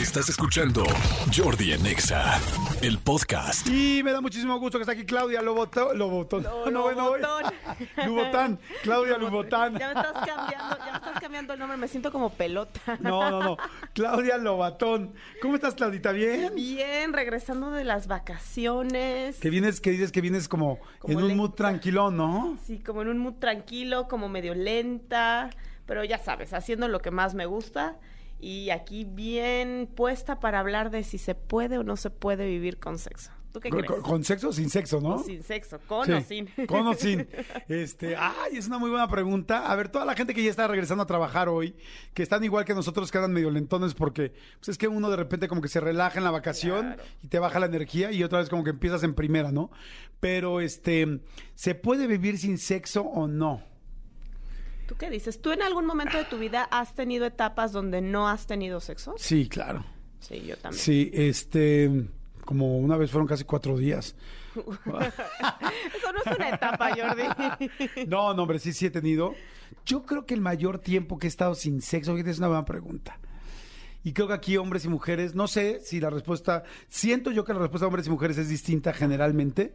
Estás escuchando Jordi en Exa, el podcast. Y me da muchísimo gusto que está aquí Claudia Lobotón. Lobotón. Lo- no. Lobotón. Lubotán. Claudia Lubotán. Ya me estás cambiando, ya me estás cambiando el nombre, me siento como pelota. No, no, no. Claudia Lobatón. ¿Cómo estás, Claudita? ¿Bien? Bien, regresando de las vacaciones. Que vienes, que dices que vienes como, Como en un mood lenta. tranquilón, ¿no? Sí, como en un mood tranquilo, como medio lenta, pero ya sabes, haciendo lo que más me gusta y aquí bien puesta para hablar de si se puede o no se puede vivir con sexo. ¿Tú qué Con, crees? con- sexo o sin sexo, ¿no? O sin sexo, con Sí, o sin. Con o sin. Este, ay, es una muy buena pregunta. A ver, toda la gente que ya está regresando a trabajar hoy, que están igual que nosotros, quedan medio lentones porque pues es que uno de repente como que se relaja en la vacación Claro. y te baja la energía y otra vez como que empiezas en primera, ¿no? Pero este, ¿se puede vivir sin sexo o no? ¿Tú qué dices? ¿Tú en algún momento de tu vida has tenido etapas donde no has tenido sexo? Sí, claro. Sí, yo también. Sí, este, como una vez fueron casi cuatro días. Eso no es una etapa, Jordi. No, no, hombre, sí, sí he tenido. Yo creo que el mayor tiempo que he estado sin sexo, fíjate, es una buena pregunta. Y creo que aquí hombres y mujeres, no sé si la respuesta, siento yo que la respuesta de hombres y mujeres es distinta generalmente.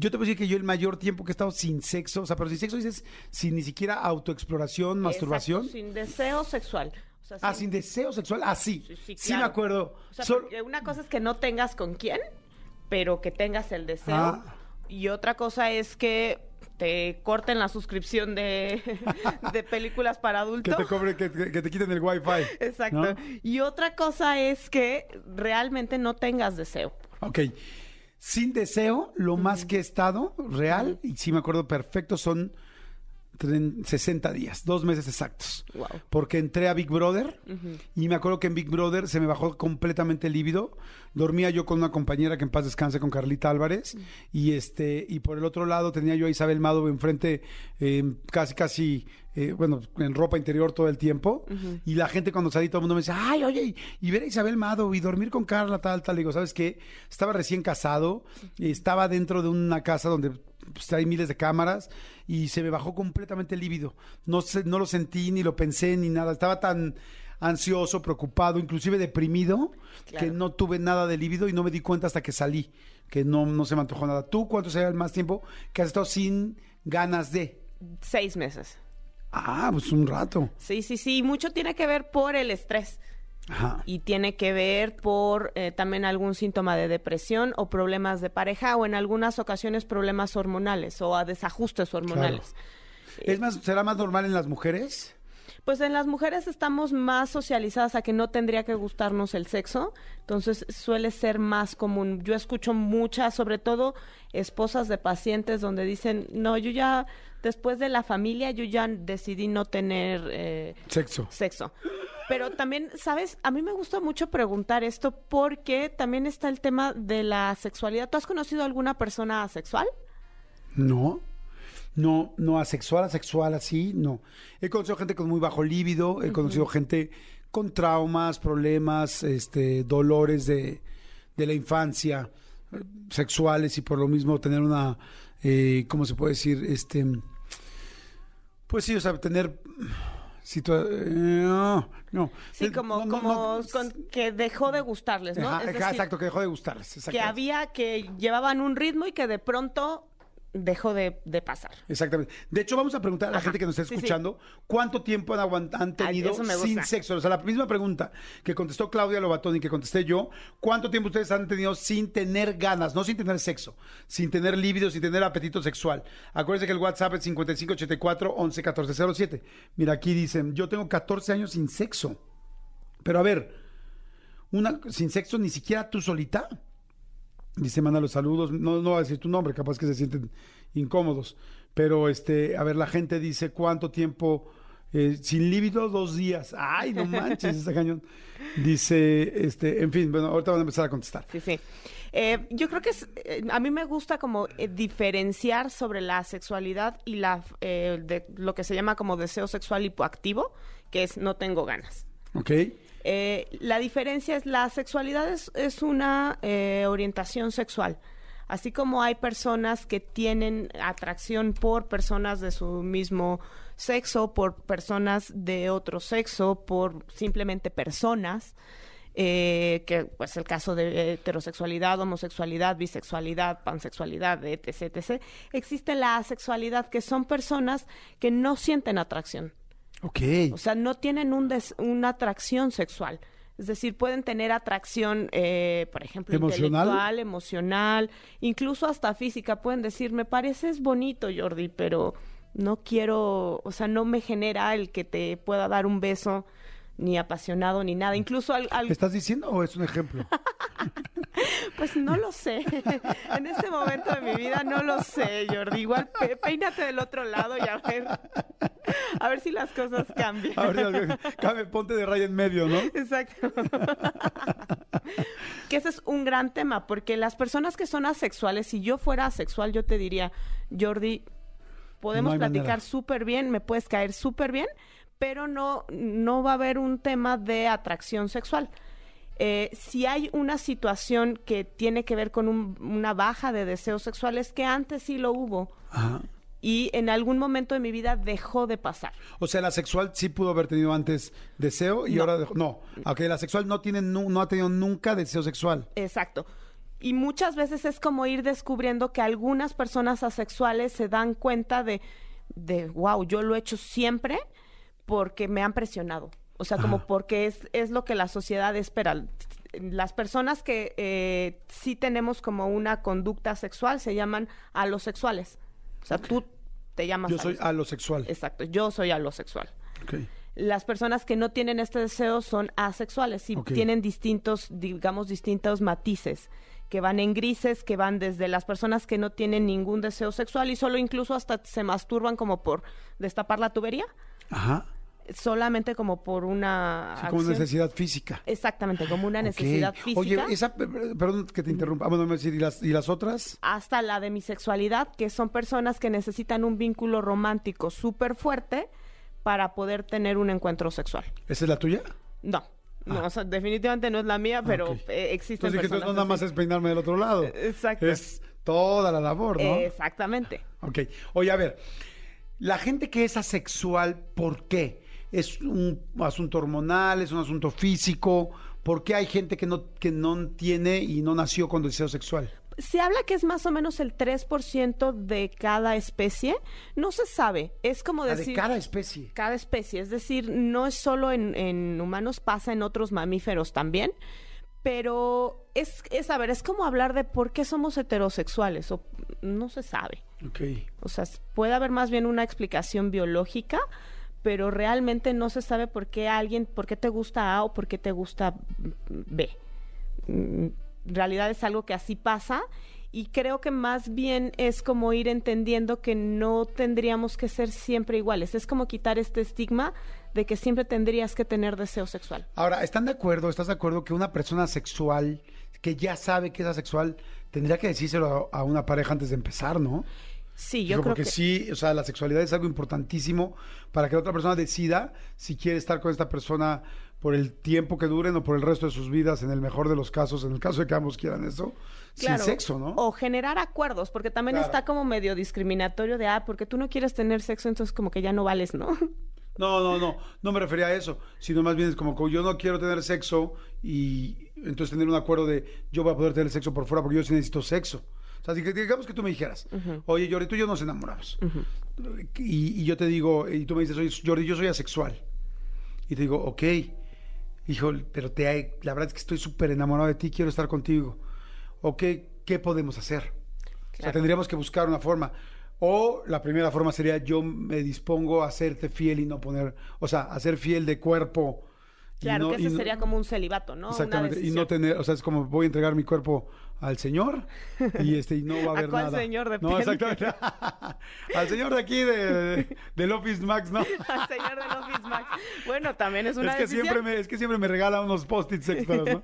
Yo te puedo decir que yo el mayor tiempo que he estado sin sexo, o sea, pero sin sexo dices sin ni siquiera autoexploración, masturbación. Exacto, sin deseo sexual. O sea, Ah, sin deseo sexual. Ah, sí. Sí, sí, Sí me acuerdo. O sea, Sol- una cosa es que no tengas con quién, pero que tengas el deseo. Ah. Y otra cosa es que te corten la suscripción de, de películas para que adultos. te cobre, que, que- que te quiten el wifi. Exacto. ¿no? Y otra cosa es que realmente no tengas deseo. Ok. Sin deseo, lo más que he estado real, y sí me acuerdo perfecto, son 60 días, dos meses exactos. Wow. Porque entré a Big Brother y me acuerdo que en Big Brother se me bajó completamente el líbido. Dormía yo con una compañera que en paz descanse con Carlita Álvarez y este y por el otro lado tenía yo a Isabel Mado enfrente eh, casi casi eh, bueno en ropa interior todo el tiempo y la gente cuando salí todo el mundo me decía ay oye y, ver a Isabel Mado y dormir con Carla tal tal digo sabes qué estaba recién casado estaba dentro de una casa donde pues, hay miles de cámaras y se me bajó completamente el líbido. No, sé, no lo sentí, ni lo pensé, ni nada. Estaba tan ansioso, preocupado, inclusive deprimido, Claro. que no tuve nada de líbido y no me di cuenta hasta que salí, que no, no se me antojó nada. ¿Tú cuánto sería el más tiempo que has estado sin ganas de? Seis meses. Ah, pues un rato. Sí, sí, sí. Mucho tiene que ver por el estrés. Ajá. y tiene que ver por eh, también algún síntoma de depresión o problemas de pareja o en algunas ocasiones problemas hormonales o a desajustes hormonales. ¿Es más, será más normal en las mujeres? Pues en las mujeres estamos más socializadas a que no tendría que gustarnos el sexo, entonces suele ser más común. Yo escucho muchas, sobre todo esposas de pacientes donde dicen, no, yo ya después de la familia, yo ya decidí no tener eh, Sexo. sexo. Pero también, ¿sabes? A mí me gusta mucho preguntar esto porque también está el tema de la sexualidad. ¿Tú has conocido alguna persona asexual? No. No, no, asexual, asexual, así, no. He conocido gente con muy bajo líbido, he conocido gente con traumas, problemas, este, dolores de, de la infancia, sexuales y por lo mismo tener una, eh, ¿cómo se puede decir? Este, pues sí, o sea, tener situa- eh, no, no. Sí, Eh, como, no, como con- que dejó de gustarles, ¿no? Ajá, Es ajá, decir, exacto, que dejó de gustarles. que había, que llevaban un ritmo y que de pronto dejó de, de pasar. Exactamente. De hecho, vamos a preguntar a la Ajá. gente que nos está Sí, sí. escuchando cuánto tiempo han, aguant- han tenido sin sexo. O sea, la misma pregunta que contestó Claudia Lobatón y que contesté yo, ¿cuánto tiempo ustedes han tenido sin tener ganas, no sin tener sexo, sin tener líbido, sin tener apetito sexual? Acuérdense que el WhatsApp es 5584 111407. Mira, aquí dicen, yo tengo 14 años sin sexo. Pero a ver, una sin sexo ni siquiera tú solita. Dice, manda los saludos. No, no va a decir tu nombre, capaz que se sienten incómodos. Pero, este, a ver, la gente dice cuánto tiempo eh, sin líbido, dos días. Ay, no manches, está cañón. Dice, este, en fin, bueno, ahorita van a empezar a contestar. Sí, sí. Eh, yo creo que es, eh, a mí me gusta como eh, diferenciar sobre la sexualidad y la eh, de lo que se llama como deseo sexual hipoactivo, que es no tengo ganas. ¿Ok? Eh, la diferencia es la sexualidad es, es una eh, orientación sexual. Así como hay personas que tienen atracción por personas de su mismo sexo, por personas de otro sexo, por simplemente personas, eh, que pues el caso de heterosexualidad, homosexualidad, bisexualidad, pansexualidad, etc, etc. Existe la asexualidad, que son personas que no sienten atracción. Ok. O sea, no tienen un des- una atracción sexual. Es decir, pueden tener atracción, eh, por ejemplo, ¿Emocional? intelectual, emocional, incluso hasta física. Pueden decir, me pareces bonito, Jordi, pero no quiero, o sea, no me genera el que te pueda dar un beso ni apasionado ni nada. Incluso al, al- ¿Me estás diciendo o es un ejemplo? pues no lo sé. en este momento de mi vida no lo sé, Jordi. Igual pe- peínate del otro lado y a ver, a ver si las cosas cambian. A ver, ponte de raya en medio, ¿no? Exacto. que ese es un gran tema, porque las personas que son asexuales, si yo fuera asexual, yo te diría, Jordi, podemos No platicar súper bien, me puedes caer súper bien, pero no, no va a haber un tema de atracción sexual. Eh, si hay una situación que tiene que ver con un- una baja de deseos sexuales, que antes sí lo hubo, Ajá. y en algún momento de mi vida dejó de pasar. O sea, la sexual sí pudo haber tenido antes deseo y No. ahora dejó- no. Aunque la sexual no tiene nu- no ha tenido nunca deseo sexual. Exacto. Y muchas veces es como ir descubriendo que algunas personas asexuales se dan cuenta de, de wow, yo lo he hecho siempre porque me han presionado. O sea, como porque es, es lo que la sociedad espera. Las personas que eh, sí tenemos como una conducta sexual se llaman alosexuales. O sea, tú te llamas Yo soy alosexual. alosexual. Exacto, yo soy alosexual. Ok. Las personas que no tienen este deseo son asexuales y tienen distintos, digamos, distintos matices que van en grises, que van desde las personas que no tienen ningún deseo sexual y solo incluso hasta se masturban como por destapar la tubería, Ajá. Solamente como por una Sí, como acción. necesidad física. Exactamente, como una necesidad física. Oye, esa, perdón que te interrumpa. Ah, Bueno, me decir, ¿y las, ¿y las otras? hasta la demisexualidad, que son personas que necesitan un vínculo romántico súper fuerte para poder tener un encuentro sexual. ¿Esa es la tuya? No, no, o sea, definitivamente no es la mía, pero Ah. Ok. eh, existen Entonces personas no nada más es peinarme del otro lado. Exacto. Es toda la labor, ¿no? Exactamente. Ok. Oye, a ver, la gente que es asexual, ¿por qué? ¿Es un asunto hormonal? ¿Es un asunto físico? ¿Por qué hay gente que no, que no tiene y no nació con deseo sexual? Se habla que es más o menos el 3% de cada especie. No se sabe. Es como La decir... de cada especie. cada especie, es decir, no es solo en, en humanos, pasa en otros mamíferos también, pero es, es, a ver, es como hablar de por qué somos heterosexuales, o no se sabe. Ok. O sea, puede haber más bien una explicación biológica, pero realmente no se sabe por qué alguien, por qué te gusta A o por qué te gusta B. Mm, En realidad es algo que así pasa y creo que más bien es como ir entendiendo que no tendríamos que ser siempre iguales. Es como quitar este estigma de que siempre tendrías que tener deseo sexual. Ahora, ¿están de acuerdo, estás de acuerdo que una persona sexual, que ya sabe que es asexual, tendría que decírselo a, a una pareja antes de empezar, ¿no? Sí, Digo, yo creo porque que sí, o sea, la sexualidad es algo importantísimo para que la otra persona decida si quiere estar con esta persona por el tiempo que duren o por el resto de sus vidas, en el mejor de los casos, en el caso de que ambos quieran eso, Claro, sin sexo, ¿no? O generar acuerdos, porque también Claro. está como medio discriminatorio de, ah, porque tú no quieres tener sexo, entonces como que ya no vales, ¿no? No, no, no, no me refería a eso, sino más bien es como que yo no quiero tener sexo y entonces tener un acuerdo de yo voy a poder tener sexo por fuera porque yo sí necesito sexo. Sea, que- digamos que tú me dijeras, oye, Jordi, tú y yo nos enamoramos. y, y yo te digo, y tú me dices, oye, Jordi, yo soy asexual. Y te digo, ok, hijo, pero te, la verdad es que estoy súper enamorado de ti, quiero estar contigo. Ok, ¿qué podemos hacer? O sea, tendríamos que buscar una forma. O la primera forma sería yo me dispongo a hacerte fiel y no poner, o sea, a ser fiel de cuerpo. Claro, no- que ese no- sería como un celibato, ¿no? Una Exactamente, y no tener, o sea, es como voy a entregar mi cuerpo al Señor y este y no va a ¿A haber cuál nada. señor? No, Depende. exactamente. al señor de aquí de, del Office Max, ¿no? Al señor de Office Max. Bueno, también es una es que decisión. siempre me, es que siempre me regala unos post-its extras, ¿no?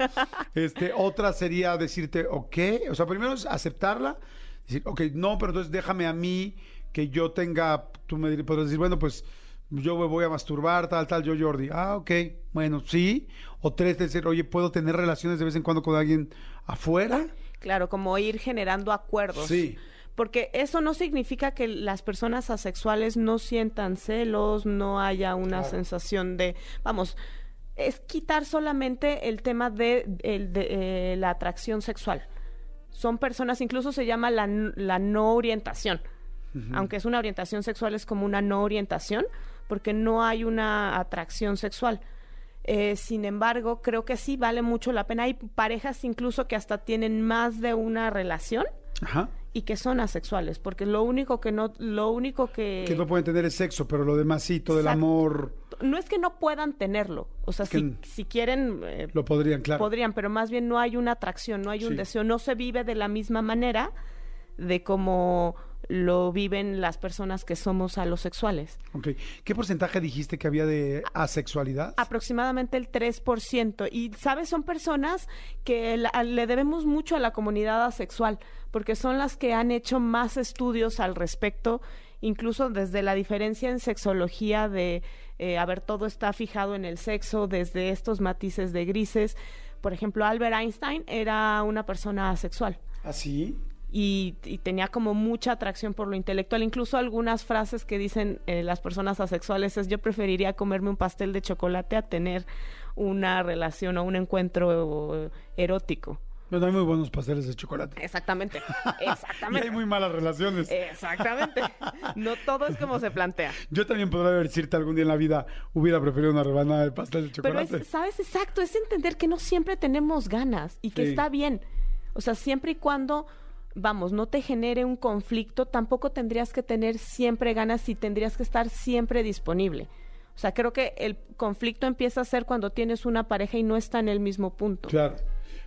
Este, otra sería decirte, ok, o sea, primero es aceptarla, decir, ok, no, pero entonces déjame a mí que yo tenga, tú me podrás decir, bueno, pues yo me voy a masturbar, tal, tal, yo Jordi, ah, ok, bueno, sí, o tres, decir, oye, ¿puedo tener relaciones de vez en cuando con alguien afuera? Claro, como ir generando acuerdos. Sí. Porque eso no significa que las personas asexuales no sientan celos, no haya una Claro. sensación de, vamos, es quitar solamente el tema de, eh, la atracción sexual. Son personas, incluso se llama la, la no orientación. Aunque es una orientación sexual, es como una no orientación, porque no hay una atracción sexual. Eh, sin embargo, creo que sí vale mucho la pena. Hay parejas incluso que hasta tienen más de una relación Ajá. y que son asexuales, porque lo único que no, lo único que Que no pueden tener es sexo, pero lo demás sí, todo el amor no es que no puedan tenerlo, o sea, Que si, si quieren eh, lo podrían, claro. podrían, pero más bien no hay una atracción, no hay un Sí. deseo, no se vive de la misma manera de como lo viven las personas que somos alosexuales. Ok. ¿Qué porcentaje dijiste que había de asexualidad? Aproximadamente el 3%. Y, ¿sabes? Son personas que la- le debemos mucho a la comunidad asexual, porque son las que han hecho más estudios al respecto, incluso desde la diferencia en sexología de, eh, a ver, todo está fijado en el sexo, desde estos matices de grises. Por ejemplo, Albert Einstein era una persona asexual ¿Así? Y, y tenía como mucha atracción por lo intelectual. Incluso algunas frases que dicen eh, las personas asexuales es yo preferiría comerme un pastel de chocolate a tener una relación o un encuentro erótico. Bueno, hay muy buenos pasteles de chocolate. Exactamente, Y hay exactamente. muy malas relaciones. Exactamente. No todo es como se plantea. Yo también podría decirte algún día en la vida hubiera preferido una rebanada de pastel de Pero chocolate. es, ¿sabes? Exacto, es entender que no siempre tenemos ganas y que Sí. está bien. O sea, siempre y cuando, vamos, no te genere un conflicto, tampoco tendrías que tener siempre ganas y tendrías que estar siempre disponible. O sea, creo que el conflicto empieza a ser cuando tienes una pareja y no está en el mismo punto. Claro.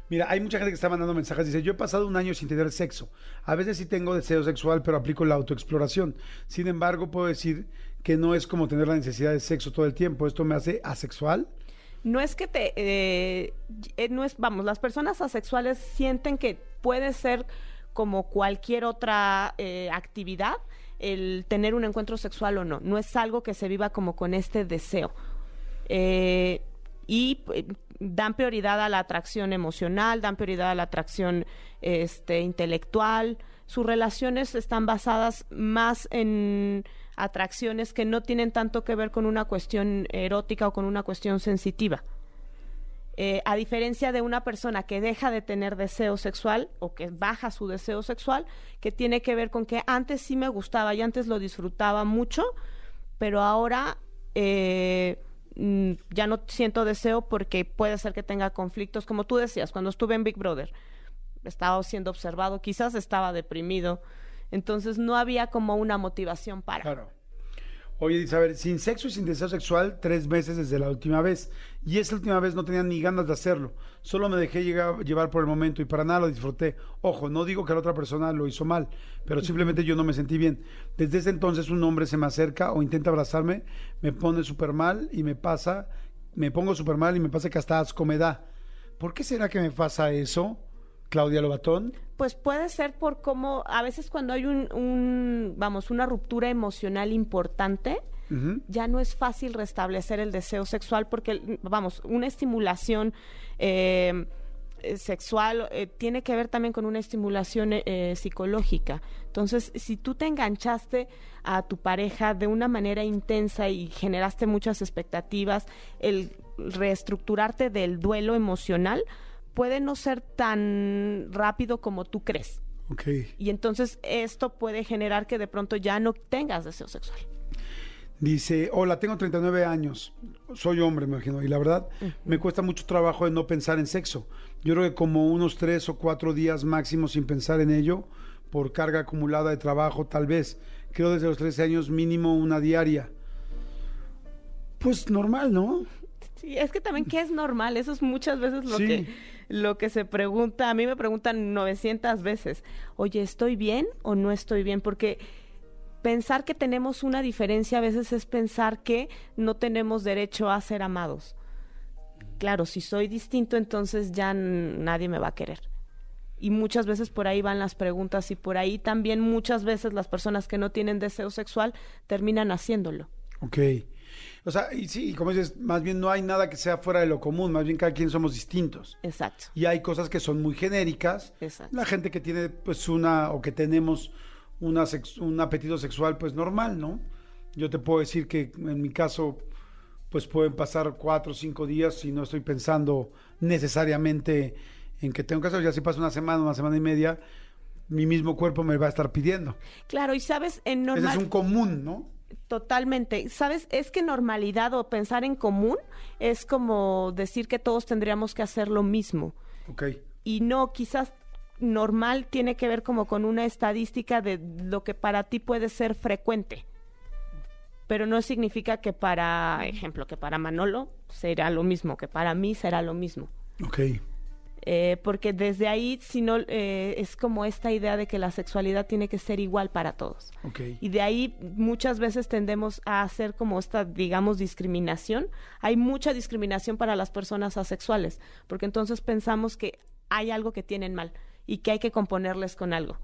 Mira, hay mucha gente que está mandando mensajes. Dice, yo he pasado un año sin tener sexo. A veces sí tengo deseo sexual, pero aplico la autoexploración. Sin embargo, puedo decir que no es como tener la necesidad de sexo todo el tiempo. Esto me hace asexual. No es que te, eh, eh, no es, vamos, las personas asexuales sienten que puede ser como cualquier otra eh, actividad el tener un encuentro sexual o no. No es algo que se viva como con este deseo. Eh, y eh, dan prioridad a la atracción emocional, dan prioridad a la atracción este, intelectual. Sus relaciones están basadas más en atracciones que no tienen tanto que ver con una cuestión erótica o con una cuestión sensitiva. Eh, a diferencia de una persona que deja de tener deseo sexual o que baja su deseo sexual, que tiene que ver con que antes sí me gustaba y antes lo disfrutaba mucho, pero ahora eh, mm, ya no siento deseo porque puede ser que tenga conflictos, como tú decías, cuando estuve en Big Brother, estaba siendo observado, quizás estaba deprimido, entonces no había como una motivación para. Claro. Oye, dice, a ver, sin sexo y sin deseo sexual, tres meses desde la última vez. Y esa última vez no tenía ni ganas de hacerlo. Solo me dejé llegar- llevar por el momento y para nada lo disfruté. Ojo, no digo que la otra persona lo hizo mal, pero simplemente yo no me sentí bien. Desde ese entonces un hombre se me acerca o intenta abrazarme, me pone súper mal y me pasa, me pongo súper mal y me pasa que hasta asco me da. ¿Por qué será que me pasa eso, Claudia Lobatón? Pues puede ser por cómo, a veces cuando hay un, un, vamos, una ruptura emocional importante, ya no es fácil restablecer el deseo sexual porque, vamos, una estimulación eh, sexual eh, tiene que ver también con una estimulación eh, eh, psicológica. Entonces, si tú te enganchaste a tu pareja de una manera intensa y generaste muchas expectativas, el reestructurarte del duelo emocional puede no ser tan rápido como tú crees. Y entonces esto puede generar que de pronto ya no tengas deseo sexual. Dice, hola, tengo 39 años, soy hombre, me imagino, y la verdad me cuesta mucho trabajo de no pensar en sexo. Yo creo que como unos tres o cuatro días máximo sin pensar en ello, por carga acumulada de trabajo, tal vez. Creo desde los 13 años mínimo una diaria. Pues normal, ¿no? Sí, es que también que es normal, eso es muchas veces lo Sí. que lo que se pregunta, a mí me preguntan 900 veces, "Oye, ¿estoy bien o no estoy bien?" Porque pensar que tenemos una diferencia a veces es pensar que no tenemos derecho a ser amados. Claro, si soy distinto, entonces ya nadie me va a querer. Y muchas veces por ahí van las preguntas y por ahí también muchas veces las personas que no tienen deseo sexual terminan haciéndolo. Ok. O sea, y sí, como dices, más bien no hay nada que sea fuera de lo común, más bien cada quien somos distintos. Exacto. Y hay cosas que son muy genéricas. Exacto. La gente que tiene pues una o que tenemos una sex- un apetito sexual pues normal, ¿no? Yo te puedo decir que en mi caso pues pueden pasar cuatro o cinco días y no estoy pensando necesariamente en que tengo que hacer. Ya si pasa una semana, una semana y media, mi mismo cuerpo me va a estar pidiendo. Claro, y sabes, en normal... Ese es un común, ¿no? Totalmente. ¿Sabes? Es que normalidad o pensar en común es como decir que todos tendríamos que hacer lo mismo. Ok. Y no, quizás normal tiene que ver como con una estadística de lo que para ti puede ser frecuente. Pero no significa que para, ejemplo, que para Manolo será lo mismo, que para mí será lo mismo. Ok. Eh, porque desde ahí, si no, eh, es como esta idea de que la sexualidad tiene que ser igual para todos. Y de ahí muchas veces tendemos a hacer como esta, digamos, discriminación. Hay mucha discriminación para las personas asexuales, porque entonces pensamos que hay algo que tienen mal y que hay que componerles con algo.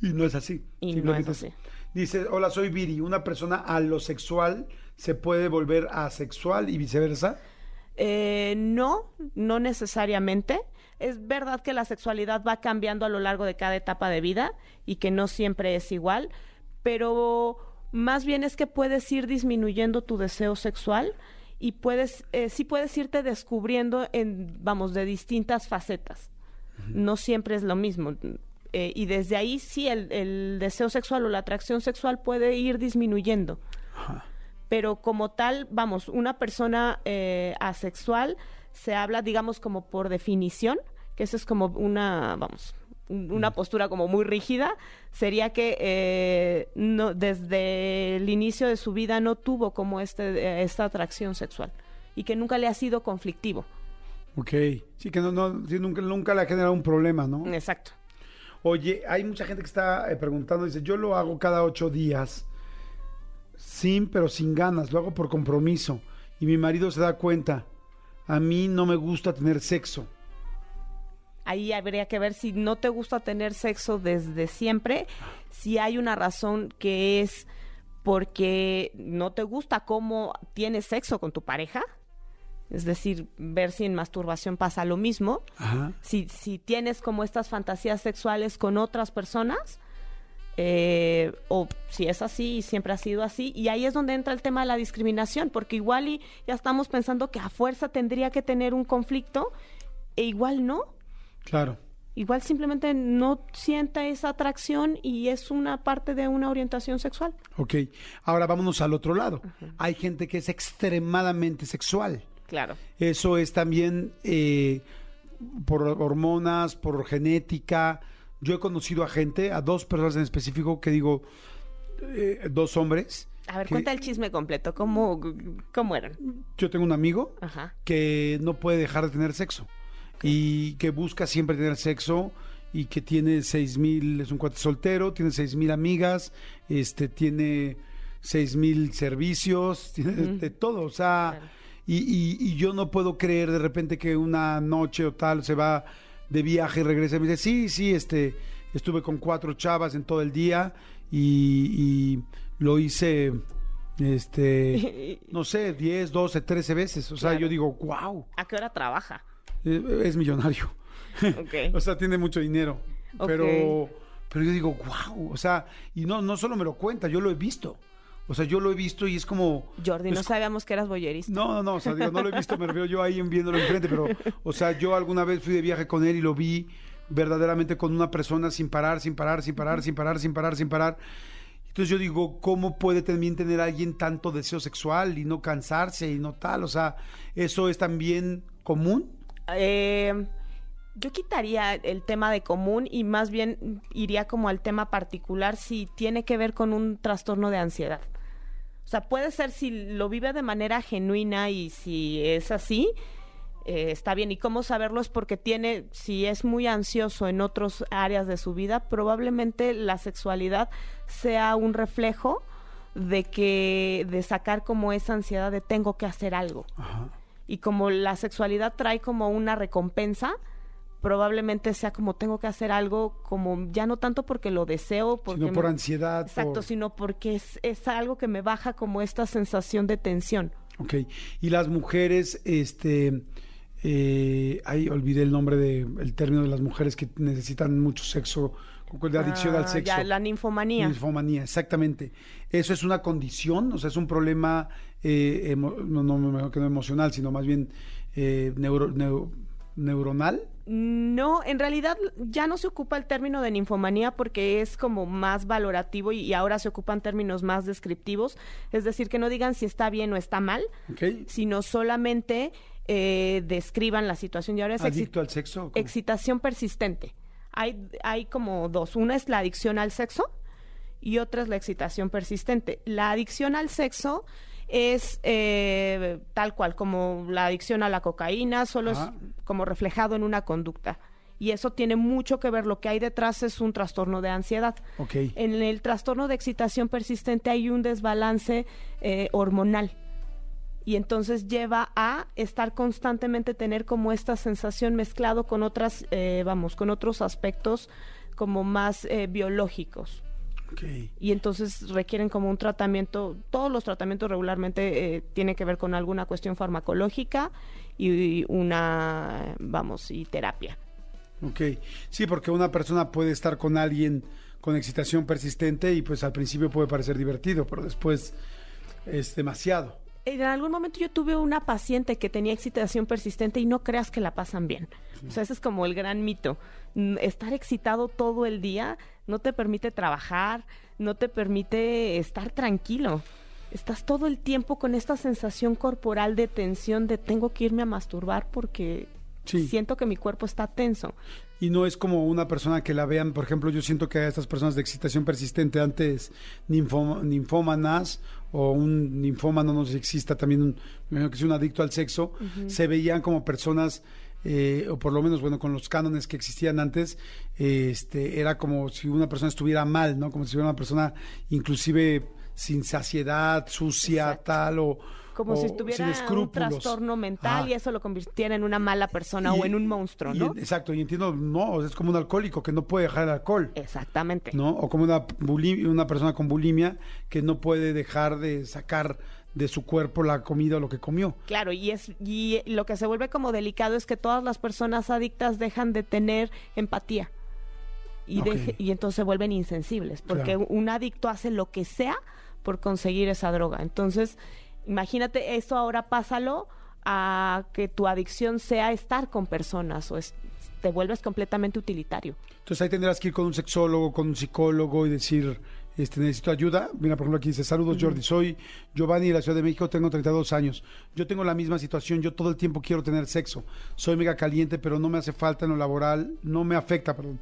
Y no es así. Y no es así. Dice, hola, soy Viri. ¿Una persona alosexual se puede volver asexual y viceversa? Eh, no, no necesariamente. Es verdad que la sexualidad va cambiando a lo largo de cada etapa de vida y que no siempre es igual, pero más bien es que puedes ir disminuyendo tu deseo sexual y puedes, eh, sí puedes irte descubriendo en, vamos, de distintas facetas. No siempre es lo mismo. Eh, y desde ahí sí el, el deseo sexual o la atracción sexual puede ir disminuyendo pero como tal, vamos, una persona eh, asexual se habla, digamos, como por definición, que eso es como una, vamos, un- una postura como muy rígida, sería que eh, no, desde el inicio de su vida no tuvo como este, eh, esta atracción sexual y que nunca le ha sido conflictivo. Ok. Sí, que no, no, sí, nunca, nunca le ha generado un problema, ¿no? Exacto. Oye, hay mucha gente que está eh, preguntando, dice, yo lo hago cada ocho días, sin, pero sin ganas, lo hago por compromiso. Y mi marido se da cuenta, a mí no me gusta tener sexo. Ahí habría que ver si no te gusta tener sexo desde siempre, si hay una razón que es porque no te gusta cómo tienes sexo con tu pareja, es decir, ver si en masturbación pasa lo mismo, Ajá. si, si tienes como estas fantasías sexuales con otras personas, eh, o si es así y siempre ha sido así, y ahí es donde entra el tema de la discriminación, porque igual y ya estamos pensando que a fuerza tendría que tener un conflicto, e igual no, Claro. igual simplemente no sienta esa atracción y es una parte de una orientación sexual. Ok. Ahora vámonos al otro lado. Hay gente que es extremadamente sexual. Claro. Eso es también eh, por hormonas, por genética. Yo he conocido a gente, a dos personas en específico, que digo, eh, dos hombres. A ver, que- cuenta el chisme completo, ¿cómo, cómo eran? Yo tengo un amigo Ajá. que no puede dejar de tener sexo y que busca siempre tener sexo y que tiene seis mil, es un cuate soltero, tiene seis mil amigas, este, tiene seis mil servicios, tiene de- de todo, o sea, Claro. y, y- y yo no puedo creer de repente que una noche o tal se va de viaje y regresa y me dice, sí, sí, este, estuve con cuatro chavas en todo el día y, y lo hice, este, no sé, 10, 12, 13 veces. O sea, Claro. yo digo, wow, ¿A qué hora trabaja? es millonario. Ok. o sea, tiene mucho dinero. Ok. Pero, pero yo digo, wow, o sea, y no, no solo me lo cuenta, yo lo he visto. O sea, yo lo he visto y es como... Jordi, no sabíamos que eras boyerista. No, no, no, o sea, digo, no lo he visto, me refiero yo ahí viéndolo enfrente, pero, o sea, yo alguna vez fui de viaje con él y lo vi verdaderamente con una persona sin parar, sin parar, sin parar, sin parar, sin parar, sin parar. Entonces yo digo, ¿cómo puede también tener alguien tanto deseo sexual y no cansarse y no tal? O sea, ¿eso es también común? Eh, yo quitaría el tema de común y más bien iría como al tema particular si tiene que ver con un trastorno de ansiedad. O sea, puede ser si lo vive de manera genuina y si es así, eh, está bien. ¿Y cómo saberlo? Es porque tiene, si es muy ansioso en otras áreas de su vida, probablemente la sexualidad sea un reflejo de que, de sacar como esa ansiedad de tengo que hacer algo Ajá. y como la sexualidad trae como una recompensa, probablemente sea como tengo que hacer algo, como ya no tanto porque lo deseo, porque Sino por me- ansiedad. Exacto, por- sino porque es, es algo que me baja como esta sensación de tensión. Ok. Y las mujeres, este, eh, ahí olvidé el nombre de el término de las mujeres que necesitan mucho sexo, de adicción al Ah, sexo. Ya, la ninfomanía. Ninfomanía, exactamente. ¿Eso es una condición? O sea, es un problema, eh, no, no, no, emocional, sino más bien eh, neuro- neu- neuronal. No, en realidad ya no se ocupa el término de ninfomanía porque es como más valorativo y, y ahora se ocupan términos más descriptivos. Es decir, que no digan si está bien o está mal, sino solamente eh, describan la situación. Y ahora es ¿Adicto al sexo? Excitación persistente. Hay, hay como dos. Una es la adicción al sexo y otra es la excitación persistente. La adicción al sexo es eh, tal cual como la adicción a la cocaína, solo Ajá. es como reflejado en una conducta. Y eso tiene mucho que ver, lo que hay detrás es un trastorno de ansiedad. En el trastorno de excitación persistente hay un desbalance eh, hormonal. Y entonces lleva a estar constantemente tener como esta sensación mezclado con otras, eh, vamos, con otros aspectos como más eh, biológicos. Ok. Y entonces requieren como un tratamiento, todos los tratamientos regularmente eh, tienen que ver con alguna cuestión farmacológica y una, vamos, y terapia. Ok, sí, porque una persona puede estar con alguien con excitación persistente y pues al principio puede parecer divertido, pero después es demasiado. En algún momento yo tuve una paciente que tenía excitación persistente y no creas que la pasan bien. O sea, ese es como el gran mito. Mm, Estar excitado todo el día no te permite trabajar, no te permite estar tranquilo. Estás todo el tiempo con esta sensación corporal de tensión de tengo que irme a masturbar porque Sí. siento que mi cuerpo está tenso. Y no es como una persona que la vean, por ejemplo, yo siento que a estas personas de excitación persistente antes ninfómanas o un ninfómano, no sé si exista también, un, que es un adicto al sexo, se veían como personas, eh, o por lo menos, bueno, con los cánones que existían antes, eh, este, era como si una persona estuviera mal, ¿no? Como si fuera una persona inclusive sin saciedad, sucia, Exacto. tal, o Como o si sin estuviera un trastorno mental y eso lo convirtiera en una mala persona o en un monstruo, ¿no? exacto, y entiendo, no, es como un alcohólico que no puede dejar el alcohol. Exactamente. ¿no? O como una, una persona con bulimia que no puede dejar de sacar de su cuerpo la comida o lo que comió. Claro, y es y lo que se vuelve como delicado es que todas las personas adictas dejan de tener empatía. Y, deje- y entonces se vuelven insensibles, porque Claro. un adicto hace lo que sea por conseguir esa droga. Entonces, imagínate esto ahora pásalo a que tu adicción sea estar con personas o es- te vuelves completamente utilitario. Entonces ahí tendrás que ir con un sexólogo, con un psicólogo y decir, este, necesito ayuda. Mira, por ejemplo, aquí dice, saludos Jordi, soy Giovanni de la Ciudad de México, tengo 32 años. Yo tengo la misma situación, yo todo el tiempo quiero tener sexo. Soy mega caliente, pero no me hace falta en lo laboral, no me afecta, perdón,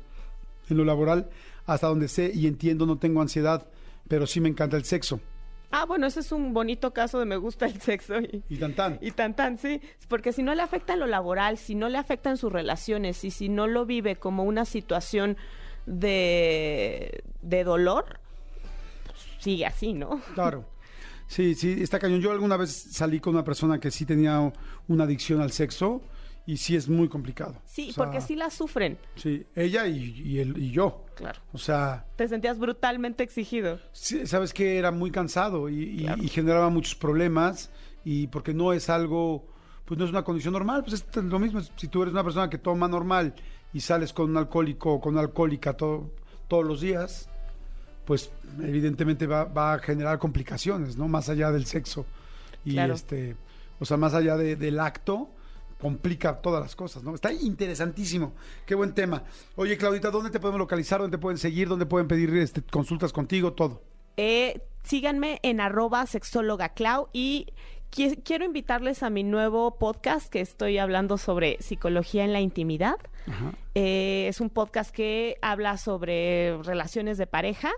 en lo laboral, hasta donde sé y entiendo, no tengo ansiedad, pero sí me encanta el sexo. Ah, bueno, ese es un bonito caso de me gusta el sexo y, Y tan tan. Y tan tan, sí, porque si no le afecta en lo laboral, si no le afecta en sus relaciones y si no lo vive como una situación de, de dolor, sigue así, ¿no? Claro. Sí, sí, está cañón. Yo alguna vez salí con una persona que sí tenía una adicción al sexo y sí es muy complicado. Sí, O sea, porque sí la sufren, Sí, ella y, y él, y yo. claro. O sea, Te sentías brutalmente exigido. sí, sabes que era muy cansado y, y- Claro. y generaba muchos problemas y porque no es algo, pues no es una condición normal, pues es lo mismo. Si tú eres una persona que toma normal y sales con un alcohólico o con una alcohólica todo- todos los días, pues evidentemente va, va a generar complicaciones, ¿no? Más allá del sexo. Y Claro. este, o sea, más allá de- del acto, complica todas las cosas, ¿no? Está interesantísimo. Qué buen tema. Oye, Claudita, ¿dónde te podemos localizar? ¿Dónde te pueden seguir? ¿Dónde pueden pedir este, consultas contigo? Todo. Eh, síganme en arroba sexóloga Clau y qui- quiero invitarles a mi nuevo podcast que estoy hablando sobre psicología en la intimidad. Ajá. Eh, es un podcast que habla sobre relaciones de pareja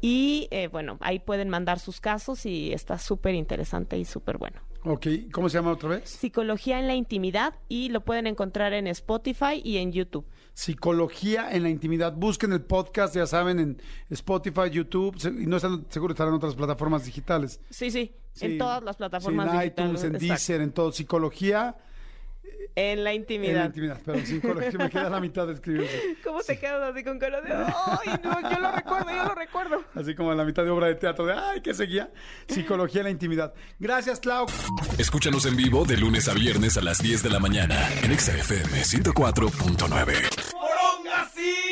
y eh, bueno, ahí pueden mandar sus casos y está súper interesante y súper bueno. Ok, ¿cómo se llama otra vez? Psicología en la intimidad y lo pueden encontrar en Spotify y en YouTube. Psicología en la intimidad. Busquen el podcast, ya saben, en Spotify, YouTube, y no están seguro estarán en otras plataformas digitales. Sí, sí, Sí. en todas las plataformas Sí, en digitales. iTunes, en Exacto. Deezer, en todo. Psicología En la En intimidad. la intimidad, pero en psicología me queda la mitad de escribir. ¿Cómo te quedas así con cara de, ay, no, yo lo recuerdo, yo lo recuerdo? Así como en la mitad de obra de teatro de, ay, ¿qué seguía? Psicología en la intimidad. Gracias, Clau. Escúchanos en vivo de lunes a viernes a las 10 de la mañana en Exa FM 104.9.